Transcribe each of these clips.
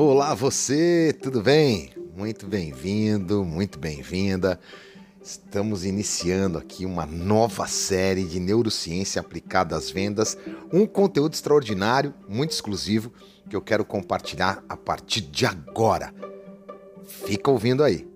Olá, você, tudo bem? Muito bem-vindo, muito bem-vinda. Estamos iniciando aqui uma nova série de neurociência aplicada às vendas, um conteúdo extraordinário, muito exclusivo, que eu quero compartilhar a partir de agora. Fica ouvindo aí.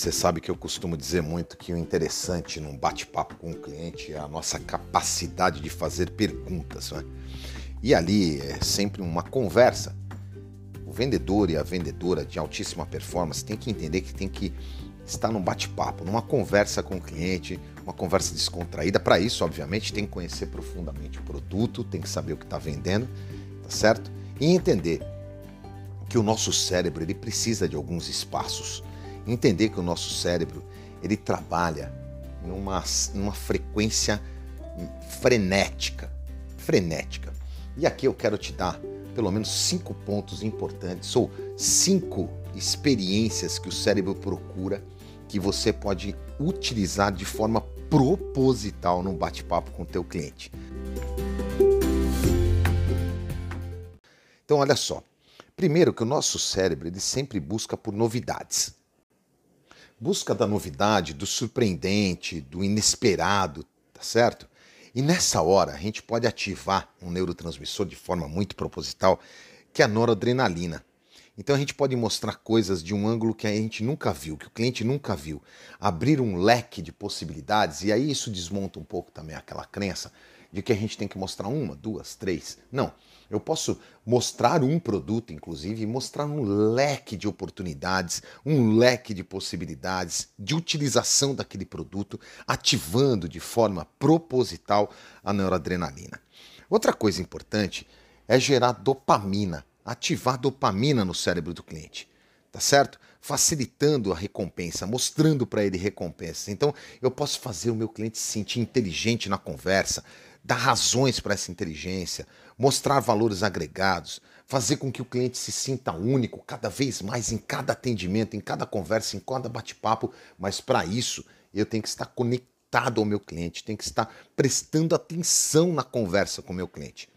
Você sabe que eu costumo dizer muito que o interessante num bate-papo com o cliente é a nossa capacidade de fazer perguntas. Né? E ali é sempre uma conversa. O vendedor e a vendedora de altíssima performance tem que entender que tem que estar num bate-papo, numa conversa com o cliente, uma conversa descontraída. Para isso, obviamente, tem que conhecer profundamente o produto, tem que saber o que está vendendo, tá certo? E entender que o nosso cérebro ele precisa de alguns espaços entender que o nosso cérebro ele trabalha numa, numa frequência frenética, frenética. E aqui eu quero te dar pelo menos cinco pontos importantes ou cinco experiências que o cérebro procura que você pode utilizar de forma proposital num bate-papo com o teu cliente. Então olha só, primeiro que o nosso cérebro ele sempre busca por novidades busca da novidade, do surpreendente, do inesperado, tá certo? E nessa hora a gente pode ativar um neurotransmissor de forma muito proposital, que é a noradrenalina. Então a gente pode mostrar coisas de um ângulo que a gente nunca viu, que o cliente nunca viu, abrir um leque de possibilidades, e aí isso desmonta um pouco também aquela crença de que a gente tem que mostrar uma, duas, três. Não. Eu posso mostrar um produto, inclusive, e mostrar um leque de oportunidades, um leque de possibilidades de utilização daquele produto, ativando de forma proposital a neuroadrenalina. Outra coisa importante é gerar dopamina, ativar dopamina no cérebro do cliente, tá certo? Facilitando a recompensa, mostrando para ele recompensas. Então, eu posso fazer o meu cliente se sentir inteligente na conversa, dar razões para essa inteligência, mostrar valores agregados, fazer com que o cliente se sinta único cada vez mais em cada atendimento, em cada conversa, em cada bate-papo, mas para isso eu tenho que estar conectado ao meu cliente, tenho que estar prestando atenção na conversa com o meu cliente.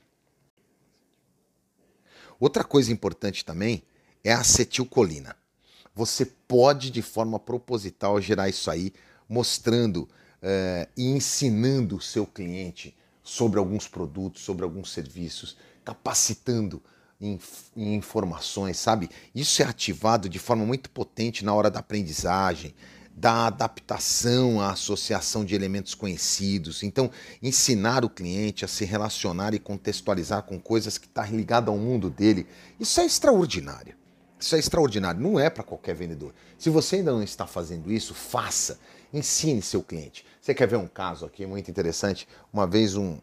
Outra coisa importante também é a acetilcolina. Você pode, de forma proposital, gerar isso aí, mostrando eh, e ensinando o seu cliente sobre alguns produtos, sobre alguns serviços, capacitando em, em, informações, sabe? Isso é ativado de forma muito potente na hora da aprendizagem, da adaptação à associação de elementos conhecidos. Então, ensinar o cliente a se relacionar e contextualizar com coisas que estão tá ligadas ao mundo dele, isso é extraordinário. Isso é extraordinário, não é para qualquer vendedor. Se você ainda não está fazendo isso, faça. Ensine seu cliente. Você quer ver um caso aqui muito interessante? Uma vez um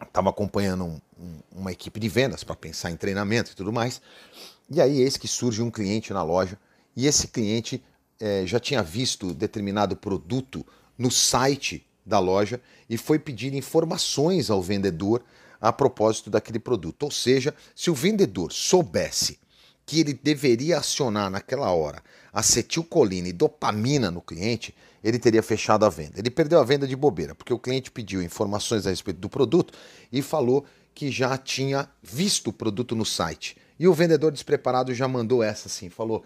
estava acompanhando um, um, uma equipe de vendas para pensar em treinamento e tudo mais. E aí eis que surge um cliente na loja e esse cliente é, já tinha visto determinado produto no site da loja e foi pedir informações ao vendedor a propósito daquele produto. Ou seja, se o vendedor soubesse que ele deveria acionar naquela hora acetilcolina e dopamina no cliente, ele teria fechado a venda. Ele perdeu a venda de bobeira, porque o cliente pediu informações a respeito do produto e falou que já tinha visto o produto no site. E o vendedor despreparado já mandou essa assim, falou: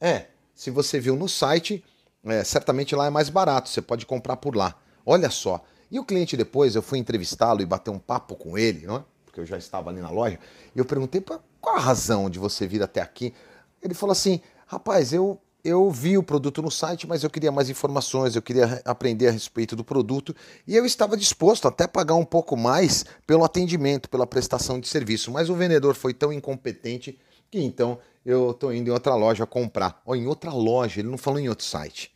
"É, se você viu no site, é, certamente lá é mais barato, você pode comprar por lá. Olha só". E o cliente depois, eu fui entrevistá-lo e bater um papo com ele, não é? porque eu já estava ali na loja, e eu perguntei qual a razão de você vir até aqui. Ele falou assim: rapaz, eu, eu vi o produto no site, mas eu queria mais informações, eu queria aprender a respeito do produto e eu estava disposto até pagar um pouco mais pelo atendimento, pela prestação de serviço. Mas o vendedor foi tão incompetente que então eu estou indo em outra loja comprar. Ou em outra loja, ele não falou em outro site.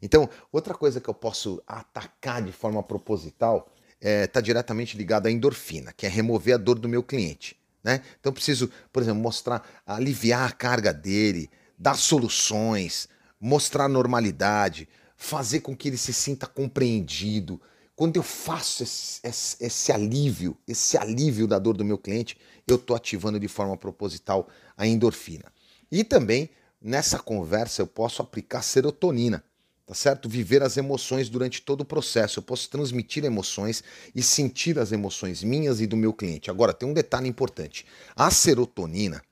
Então, outra coisa que eu posso atacar de forma proposital está é, tá diretamente ligado à endorfina, que é remover a dor do meu cliente. Né? Então preciso, por exemplo, mostrar, aliviar a carga dele, dar soluções, mostrar normalidade, fazer com que ele se sinta compreendido, Quando eu faço esse, esse, esse alívio, esse alívio da dor do meu cliente, eu estou ativando de forma proposital a endorfina. E também nessa conversa eu posso aplicar serotonina, tá certo? Viver as emoções durante todo o processo. Eu posso transmitir emoções e sentir as emoções minhas e do meu cliente. Agora, tem um detalhe importante. A serotonina,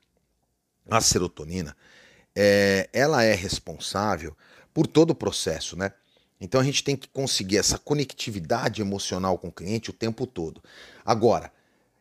a serotonina, é, ela é responsável por todo o processo, né? Então a gente tem que conseguir essa conectividade emocional com o cliente o tempo todo. Agora,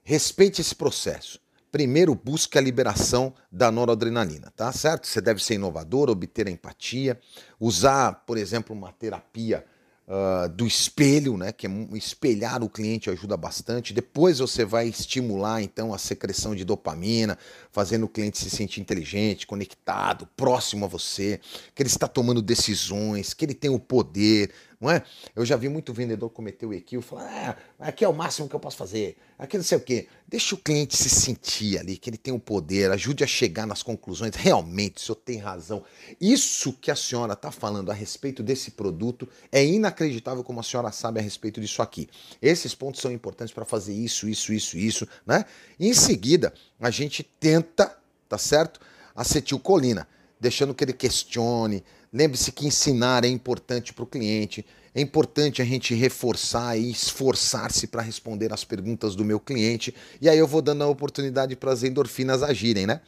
respeite esse processo. Primeiro, busque a liberação da noradrenalina, tá certo? Você deve ser inovador, obter a empatia, usar, por exemplo, uma terapia uh, do espelho, né? Que é espelhar o cliente ajuda bastante. Depois você vai estimular então a secreção de dopamina, fazendo o cliente se sentir inteligente, conectado, próximo a você, que ele está tomando decisões, que ele tem o poder, não é? Eu já vi muito vendedor cometer o equívoco, falar, ah, aqui é o máximo que eu posso fazer, aqui não sei o quê. Deixa o cliente se sentir ali, que ele tem o poder, ajude a chegar nas conclusões. Realmente, o senhor tem razão. Isso que a senhora está falando a respeito desse produto é inacreditável como a senhora sabe a respeito disso aqui. Esses pontos são importantes para fazer isso, isso, isso, isso, né? E em seguida, a gente tenta, tá certo? Acetilcolina, deixando que ele questione, Lembre-se que ensinar é importante para o cliente, é importante a gente reforçar e esforçar-se para responder as perguntas do meu cliente, e aí eu vou dando a oportunidade para as endorfinas agirem, né?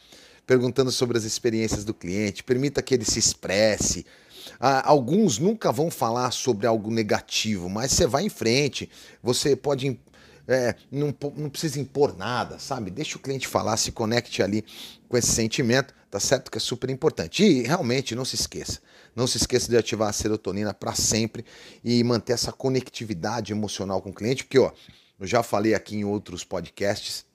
Perguntando sobre as experiências do cliente, permita que ele se expresse. Ah, alguns nunca vão falar sobre algo negativo, mas você vai em frente, você pode é, não, não precisa impor nada, sabe? Deixa o cliente falar, se conecte ali com esse sentimento, tá certo? Que é super importante. E realmente não se esqueça, não se esqueça de ativar a serotonina para sempre e manter essa conectividade emocional com o cliente, porque ó, eu já falei aqui em outros podcasts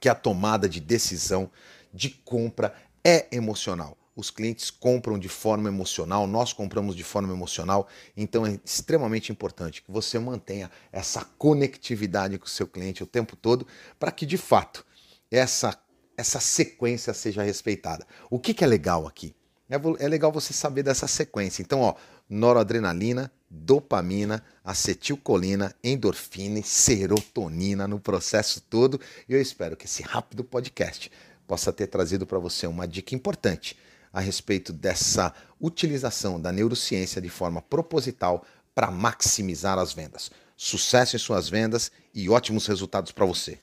que a tomada de decisão de compra é emocional os clientes compram de forma emocional, nós compramos de forma emocional, então é extremamente importante que você mantenha essa conectividade com o seu cliente o tempo todo para que de fato essa, essa sequência seja respeitada. O que, que é legal aqui? É, é legal você saber dessa sequência. Então, ó, noradrenalina, dopamina, acetilcolina, endorfina e serotonina no processo todo. E eu espero que esse rápido podcast possa ter trazido para você uma dica importante a respeito dessa utilização da neurociência de forma proposital para maximizar as vendas. Sucesso em suas vendas e ótimos resultados para você.